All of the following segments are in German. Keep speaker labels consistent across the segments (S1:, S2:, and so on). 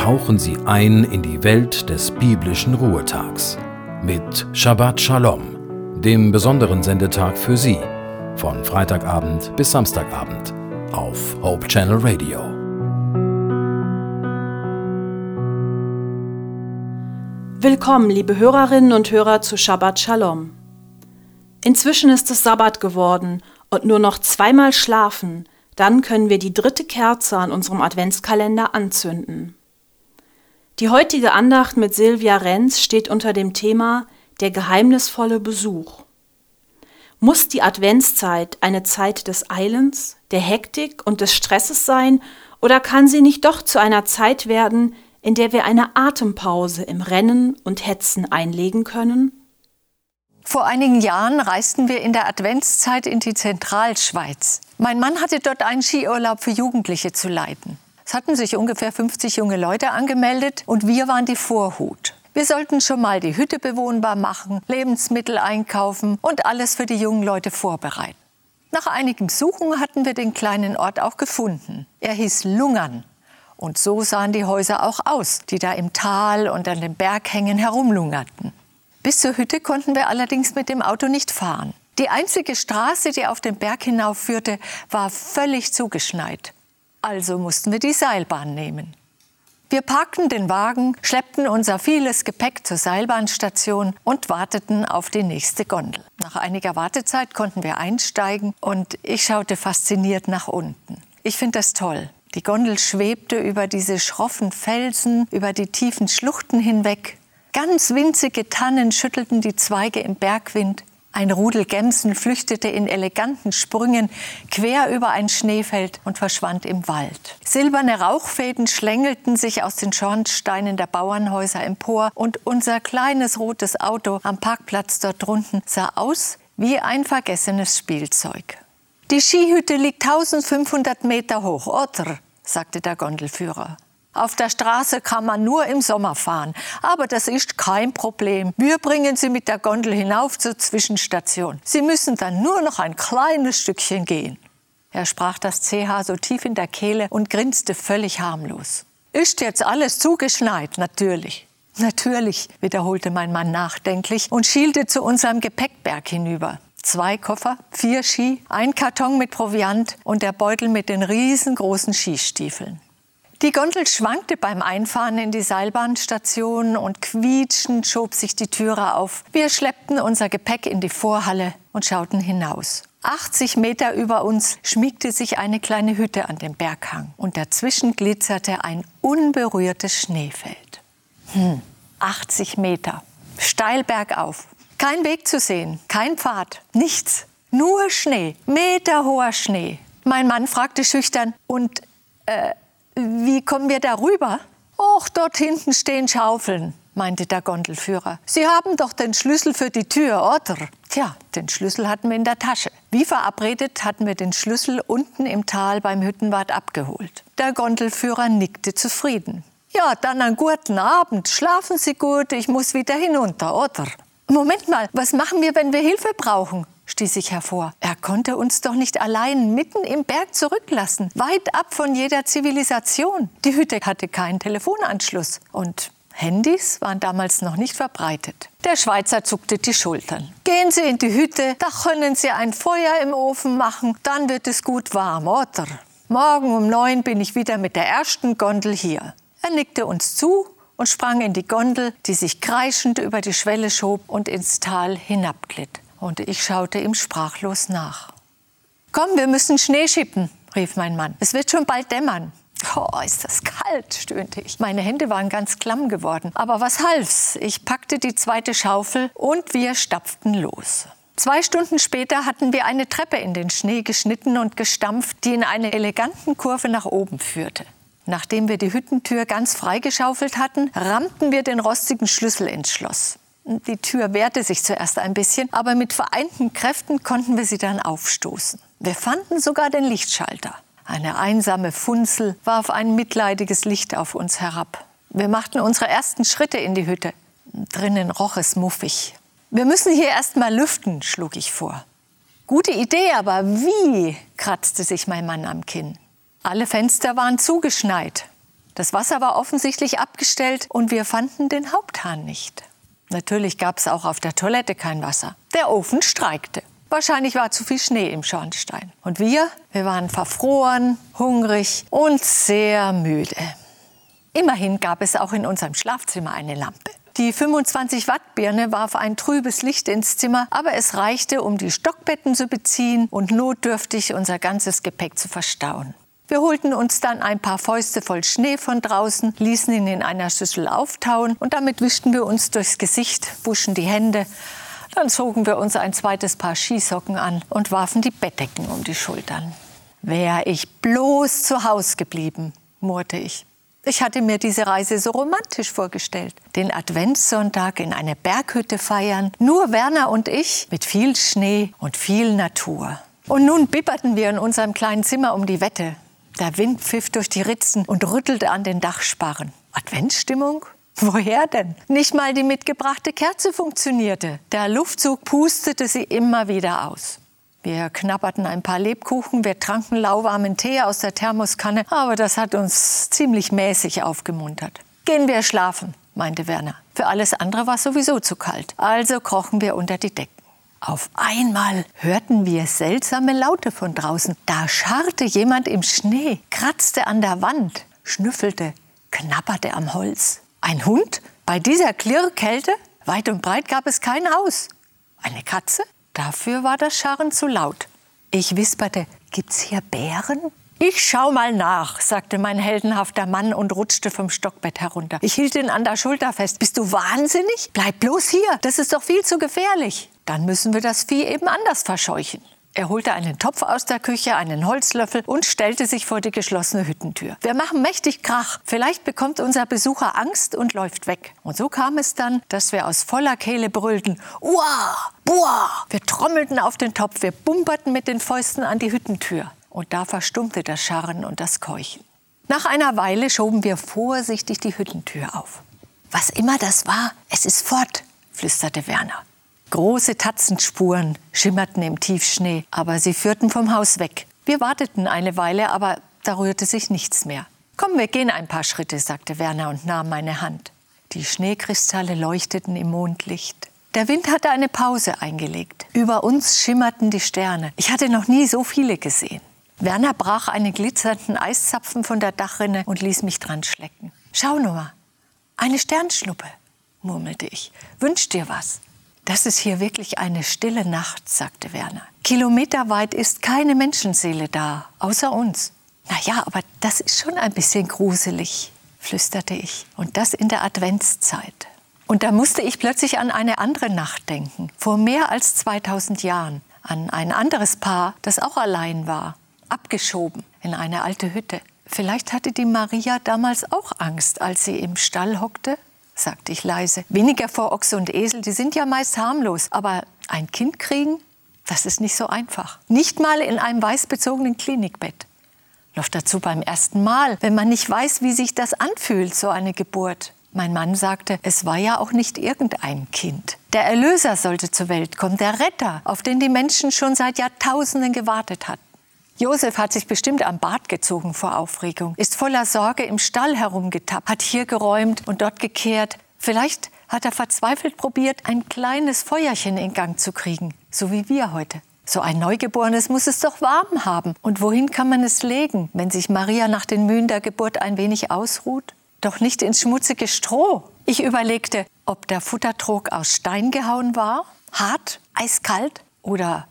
S1: tauchen Sie ein in die Welt des biblischen Ruhetags mit Shabbat Shalom, dem besonderen Sendetag für Sie, von Freitagabend bis Samstagabend auf Hope Channel Radio.
S2: Willkommen, liebe Hörerinnen und Hörer zu Shabbat Shalom. Inzwischen ist es Sabbat geworden und nur noch zweimal schlafen, dann können wir die dritte Kerze an unserem Adventskalender anzünden. Die heutige Andacht mit Silvia Renz steht unter dem Thema Der geheimnisvolle Besuch. Muss die Adventszeit eine Zeit des Eilens, der Hektik und des Stresses sein, oder kann sie nicht doch zu einer Zeit werden, in der wir eine Atempause im Rennen und Hetzen einlegen können?
S3: Vor einigen Jahren reisten wir in der Adventszeit in die Zentralschweiz. Mein Mann hatte dort einen Skiurlaub für Jugendliche zu leiten. Es hatten sich ungefähr 50 junge Leute angemeldet und wir waren die Vorhut. Wir sollten schon mal die Hütte bewohnbar machen, Lebensmittel einkaufen und alles für die jungen Leute vorbereiten. Nach einigem Suchen hatten wir den kleinen Ort auch gefunden. Er hieß Lungern. Und so sahen die Häuser auch aus, die da im Tal und an den Berghängen herumlungerten. Bis zur Hütte konnten wir allerdings mit dem Auto nicht fahren. Die einzige Straße, die auf den Berg hinaufführte, war völlig zugeschneit. Also mussten wir die Seilbahn nehmen. Wir parkten den Wagen, schleppten unser vieles Gepäck zur Seilbahnstation und warteten auf die nächste Gondel. Nach einiger Wartezeit konnten wir einsteigen und ich schaute fasziniert nach unten. Ich finde das toll. Die Gondel schwebte über diese schroffen Felsen, über die tiefen Schluchten hinweg. Ganz winzige Tannen schüttelten die Zweige im Bergwind. Ein Rudel Gämsen flüchtete in eleganten Sprüngen quer über ein Schneefeld und verschwand im Wald. Silberne Rauchfäden schlängelten sich aus den Schornsteinen der Bauernhäuser empor und unser kleines rotes Auto am Parkplatz dort drunten sah aus wie ein vergessenes Spielzeug. Die Skihütte liegt 1500 Meter hoch, oder? sagte der Gondelführer. Auf der Straße kann man nur im Sommer fahren, aber das ist kein Problem. Wir bringen Sie mit der Gondel hinauf zur Zwischenstation. Sie müssen dann nur noch ein kleines Stückchen gehen. Er sprach das CH so tief in der Kehle und grinste völlig harmlos. Ist jetzt alles zugeschneit? Natürlich. Natürlich, wiederholte mein Mann nachdenklich und schielte zu unserem Gepäckberg hinüber. Zwei Koffer, vier Ski, ein Karton mit Proviant und der Beutel mit den riesengroßen Skistiefeln. Die Gondel schwankte beim Einfahren in die Seilbahnstation und quietschend schob sich die Türe auf. Wir schleppten unser Gepäck in die Vorhalle und schauten hinaus. 80 Meter über uns schmiegte sich eine kleine Hütte an dem Berghang und dazwischen glitzerte ein unberührtes Schneefeld. Hm, 80 Meter, steil bergauf. Kein Weg zu sehen, kein Pfad, nichts, nur Schnee, meterhoher Schnee. Mein Mann fragte schüchtern, und äh, wie kommen wir darüber? Och, dort hinten stehen Schaufeln, meinte der Gondelführer. Sie haben doch den Schlüssel für die Tür, oder? Tja, den Schlüssel hatten wir in der Tasche. Wie verabredet hatten wir den Schlüssel unten im Tal beim Hüttenwart abgeholt. Der Gondelführer nickte zufrieden. Ja, dann einen guten Abend. Schlafen Sie gut, ich muss wieder hinunter, oder? Moment mal, was machen wir, wenn wir Hilfe brauchen? Stieß ich hervor. Er konnte uns doch nicht allein mitten im Berg zurücklassen, weit ab von jeder Zivilisation. Die Hütte hatte keinen Telefonanschluss und Handys waren damals noch nicht verbreitet. Der Schweizer zuckte die Schultern. Gehen Sie in die Hütte, da können Sie ein Feuer im Ofen machen, dann wird es gut warm, oder? Morgen um neun bin ich wieder mit der ersten Gondel hier. Er nickte uns zu und sprang in die Gondel, die sich kreischend über die Schwelle schob und ins Tal hinabglitt und ich schaute ihm sprachlos nach. Komm, wir müssen Schnee schippen, rief mein Mann. Es wird schon bald dämmern. Oh, ist das kalt, stöhnte ich. Meine Hände waren ganz klamm geworden. Aber was half's? Ich packte die zweite Schaufel und wir stapften los. Zwei Stunden später hatten wir eine Treppe in den Schnee geschnitten und gestampft, die in einer eleganten Kurve nach oben führte. Nachdem wir die Hüttentür ganz freigeschaufelt hatten, rammten wir den rostigen Schlüssel ins Schloss. Die Tür wehrte sich zuerst ein bisschen, aber mit vereinten Kräften konnten wir sie dann aufstoßen. Wir fanden sogar den Lichtschalter. Eine einsame Funzel warf ein mitleidiges Licht auf uns herab. Wir machten unsere ersten Schritte in die Hütte. Drinnen roch es muffig. Wir müssen hier erst mal lüften, schlug ich vor. Gute Idee, aber wie? kratzte sich mein Mann am Kinn. Alle Fenster waren zugeschneit. Das Wasser war offensichtlich abgestellt und wir fanden den Haupthahn nicht. Natürlich gab es auch auf der Toilette kein Wasser. Der Ofen streikte. Wahrscheinlich war zu viel Schnee im Schornstein. Und wir, wir waren verfroren, hungrig und sehr müde. Immerhin gab es auch in unserem Schlafzimmer eine Lampe. Die 25 Watt Birne warf ein trübes Licht ins Zimmer, aber es reichte, um die Stockbetten zu beziehen und notdürftig unser ganzes Gepäck zu verstauen. Wir holten uns dann ein paar Fäuste voll Schnee von draußen, ließen ihn in einer Schüssel auftauen und damit wischten wir uns durchs Gesicht, wuschen die Hände. Dann zogen wir uns ein zweites Paar Skisocken an und warfen die Bettdecken um die Schultern. Wär ich bloß zu Haus geblieben, murrte ich. Ich hatte mir diese Reise so romantisch vorgestellt. Den Adventssonntag in einer Berghütte feiern, nur Werner und ich, mit viel Schnee und viel Natur. Und nun bibberten wir in unserem kleinen Zimmer um die Wette. Der Wind pfiff durch die Ritzen und rüttelte an den Dachsparren. Adventsstimmung? Woher denn? Nicht mal die mitgebrachte Kerze funktionierte. Der Luftzug pustete sie immer wieder aus. Wir knabberten ein paar Lebkuchen, wir tranken lauwarmen Tee aus der Thermoskanne, aber das hat uns ziemlich mäßig aufgemuntert. Gehen wir schlafen, meinte Werner. Für alles andere war es sowieso zu kalt. Also krochen wir unter die Decken. Auf einmal hörten wir seltsame Laute von draußen. Da scharrte jemand im Schnee, kratzte an der Wand, schnüffelte, knabberte am Holz. Ein Hund? Bei dieser Klirrkälte? Weit und breit gab es kein Haus. Eine Katze? Dafür war das Scharren zu laut. Ich wisperte, gibt's hier Bären? Ich schau mal nach, sagte mein heldenhafter Mann und rutschte vom Stockbett herunter. Ich hielt ihn an der Schulter fest. Bist du wahnsinnig? Bleib bloß hier, das ist doch viel zu gefährlich. Dann müssen wir das Vieh eben anders verscheuchen. Er holte einen Topf aus der Küche, einen Holzlöffel und stellte sich vor die geschlossene Hüttentür. Wir machen mächtig Krach. Vielleicht bekommt unser Besucher Angst und läuft weg. Und so kam es dann, dass wir aus voller Kehle brüllten. Uah! Buah! Wir trommelten auf den Topf, wir bumperten mit den Fäusten an die Hüttentür. Und da verstummte das Scharren und das Keuchen. Nach einer Weile schoben wir vorsichtig die Hüttentür auf. Was immer das war, es ist fort, flüsterte Werner. Große Tatzenspuren schimmerten im Tiefschnee, aber sie führten vom Haus weg. Wir warteten eine Weile, aber da rührte sich nichts mehr. Komm, wir gehen ein paar Schritte, sagte Werner und nahm meine Hand. Die Schneekristalle leuchteten im Mondlicht. Der Wind hatte eine Pause eingelegt. Über uns schimmerten die Sterne. Ich hatte noch nie so viele gesehen. Werner brach einen glitzernden Eiszapfen von der Dachrinne und ließ mich dran schlecken. Schau nur, eine Sternschnuppe, murmelte ich. Wünsch dir was. Das ist hier wirklich eine stille Nacht, sagte Werner. Kilometerweit ist keine Menschenseele da, außer uns. Na ja, aber das ist schon ein bisschen gruselig, flüsterte ich. Und das in der Adventszeit. Und da musste ich plötzlich an eine andere Nacht denken, vor mehr als 2000 Jahren, an ein anderes Paar, das auch allein war, abgeschoben in eine alte Hütte. Vielleicht hatte die Maria damals auch Angst, als sie im Stall hockte sagte ich leise. Weniger vor Ochse und Esel, die sind ja meist harmlos. Aber ein Kind kriegen, das ist nicht so einfach. Nicht mal in einem weißbezogenen Klinikbett. Noch dazu beim ersten Mal, wenn man nicht weiß, wie sich das anfühlt, so eine Geburt. Mein Mann sagte, es war ja auch nicht irgendein Kind. Der Erlöser sollte zur Welt kommen, der Retter, auf den die Menschen schon seit Jahrtausenden gewartet hatten. Josef hat sich bestimmt am Bart gezogen vor Aufregung, ist voller Sorge im Stall herumgetappt, hat hier geräumt und dort gekehrt. Vielleicht hat er verzweifelt probiert, ein kleines Feuerchen in Gang zu kriegen, so wie wir heute. So ein Neugeborenes muss es doch warm haben. Und wohin kann man es legen, wenn sich Maria nach den Mühen der Geburt ein wenig ausruht? Doch nicht ins schmutzige Stroh. Ich überlegte, ob der Futtertrog aus Stein gehauen war, hart, eiskalt oder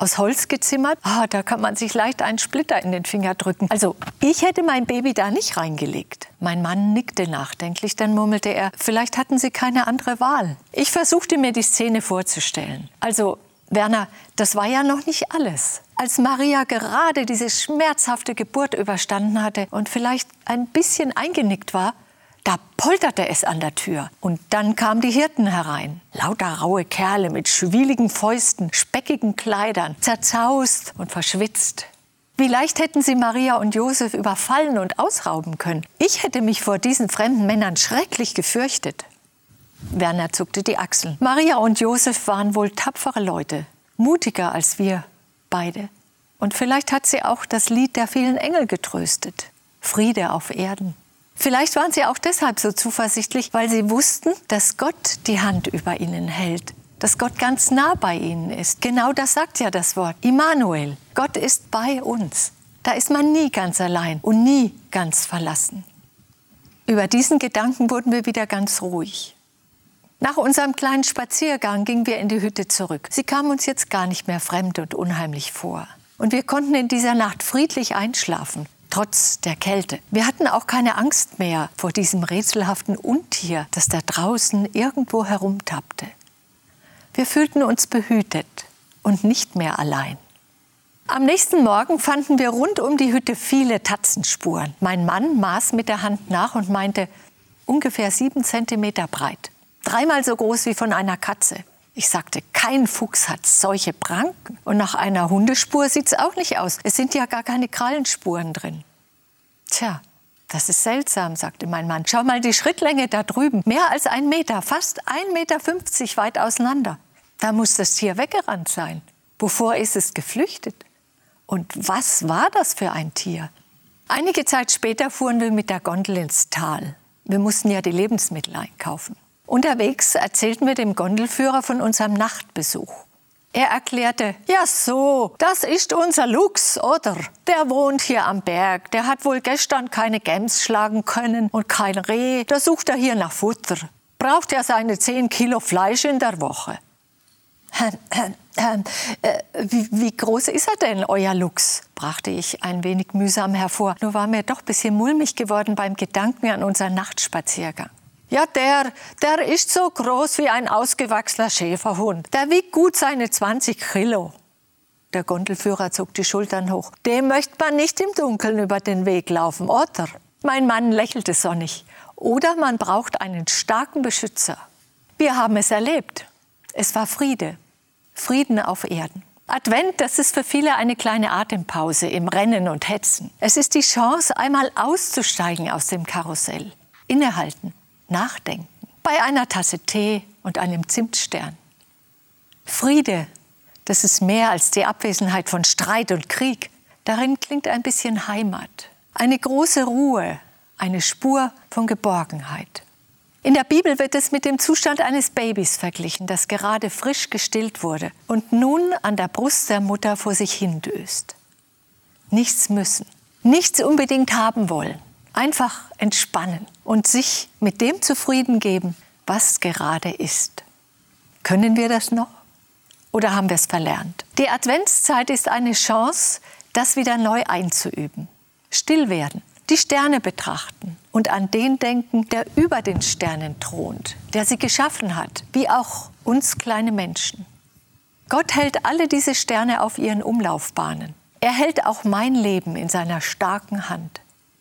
S3: aus Holz gezimmert. Ah, da kann man sich leicht einen Splitter in den Finger drücken. Also, ich hätte mein Baby da nicht reingelegt. Mein Mann nickte nachdenklich, dann murmelte er, vielleicht hatten Sie keine andere Wahl. Ich versuchte mir die Szene vorzustellen. Also, Werner, das war ja noch nicht alles. Als Maria gerade diese schmerzhafte Geburt überstanden hatte und vielleicht ein bisschen eingenickt war, da polterte es an der Tür. Und dann kamen die Hirten herein. Lauter raue Kerle mit schwieligen Fäusten, speckigen Kleidern, zerzaust und verschwitzt. Wie leicht hätten sie Maria und Josef überfallen und ausrauben können. Ich hätte mich vor diesen fremden Männern schrecklich gefürchtet. Werner zuckte die Achseln. Maria und Josef waren wohl tapfere Leute, mutiger als wir beide. Und vielleicht hat sie auch das Lied der vielen Engel getröstet. Friede auf Erden. Vielleicht waren sie auch deshalb so zuversichtlich, weil sie wussten, dass Gott die Hand über ihnen hält, dass Gott ganz nah bei ihnen ist. Genau das sagt ja das Wort. Immanuel, Gott ist bei uns. Da ist man nie ganz allein und nie ganz verlassen. Über diesen Gedanken wurden wir wieder ganz ruhig. Nach unserem kleinen Spaziergang gingen wir in die Hütte zurück. Sie kam uns jetzt gar nicht mehr fremd und unheimlich vor. Und wir konnten in dieser Nacht friedlich einschlafen, trotz der Kälte. Wir hatten auch keine Angst mehr vor diesem rätselhaften Untier, das da draußen irgendwo herumtappte. Wir fühlten uns behütet und nicht mehr allein. Am nächsten Morgen fanden wir rund um die Hütte viele Tatzenspuren. Mein Mann maß mit der Hand nach und meinte, ungefähr sieben Zentimeter breit dreimal so groß wie von einer Katze. Ich sagte, kein Fuchs hat solche Pranken. Und nach einer Hundespur sieht es auch nicht aus. Es sind ja gar keine Krallenspuren drin. Tja, das ist seltsam, sagte mein Mann. Schau mal die Schrittlänge da drüben. Mehr als ein Meter, fast ein Meter fünfzig weit auseinander. Da muss das Tier weggerannt sein. Wovor ist es geflüchtet? Und was war das für ein Tier? Einige Zeit später fuhren wir mit der Gondel ins Tal. Wir mussten ja die Lebensmittel einkaufen. Unterwegs erzählten wir dem Gondelführer von unserem Nachtbesuch. Er erklärte, ja so, das ist unser Lux, oder? Der wohnt hier am Berg, der hat wohl gestern keine Gems schlagen können und kein Reh, da sucht er hier nach Futter. Braucht ja seine zehn Kilo Fleisch in der Woche. Ähm, ähm, äh, wie, wie, groß ist er denn, euer Lux? brachte ich ein wenig mühsam hervor. Nur war mir doch ein bisschen mulmig geworden beim Gedanken an unseren Nachtspaziergang. Ja, der, der ist so groß wie ein ausgewachsener Schäferhund. Der wiegt gut seine 20 Kilo. Der Gondelführer zog die Schultern hoch. Dem möchte man nicht im Dunkeln über den Weg laufen, oder? Mein Mann lächelte sonnig. Oder man braucht einen starken Beschützer. Wir haben es erlebt. Es war Friede. Frieden auf Erden. Advent, das ist für viele eine kleine Atempause im Rennen und Hetzen. Es ist die Chance, einmal auszusteigen aus dem Karussell. Innehalten nachdenken. Bei einer Tasse Tee und einem Zimtstern. Friede, das ist mehr als die Abwesenheit von Streit und Krieg. Darin klingt ein bisschen Heimat. Eine große Ruhe, eine Spur von Geborgenheit. In der Bibel wird es mit dem Zustand eines Babys verglichen, das gerade frisch gestillt wurde und nun an der Brust der Mutter vor sich hindöst. Nichts müssen, nichts unbedingt haben wollen, Einfach entspannen und sich mit dem zufrieden geben, was gerade ist. Können wir das noch? Oder haben wir es verlernt? Die Adventszeit ist eine Chance, das wieder neu einzuüben. Still werden, die Sterne betrachten und an den denken, der über den Sternen thront, der sie geschaffen hat, wie auch uns kleine Menschen. Gott hält alle diese Sterne auf ihren Umlaufbahnen. Er hält auch mein Leben in seiner starken Hand.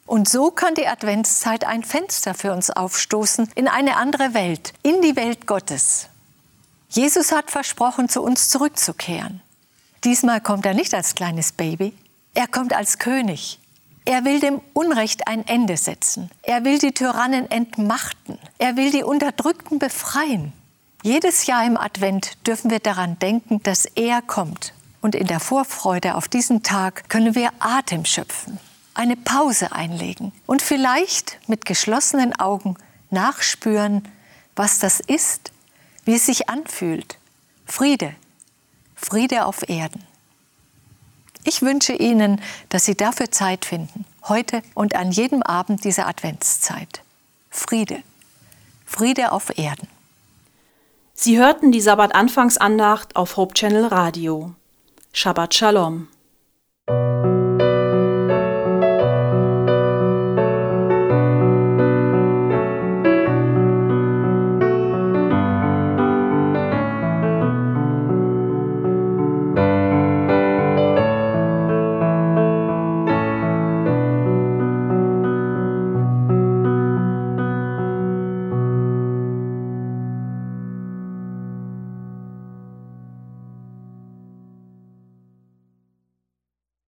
S3: Und so kann die Adventszeit ein Fenster für uns aufstoßen in eine andere Welt, in die Welt Gottes. Jesus hat versprochen, zu uns zurückzukehren. Diesmal kommt er nicht als kleines Baby, er kommt als König. Er will dem Unrecht ein Ende setzen. Er will die Tyrannen entmachten. Er will die Unterdrückten befreien. Jedes Jahr im Advent dürfen wir daran denken, dass er kommt. Und in der Vorfreude auf diesen Tag können wir Atem schöpfen eine Pause einlegen und vielleicht mit geschlossenen Augen nachspüren, was das ist, wie es sich anfühlt. Friede, Friede auf Erden. Ich wünsche Ihnen, dass Sie dafür Zeit finden, heute und an jedem Abend dieser Adventszeit. Friede, Friede auf Erden.
S2: Sie hörten die Sabbat-Anfangsandacht auf Hope Channel Radio. Shabbat Shalom.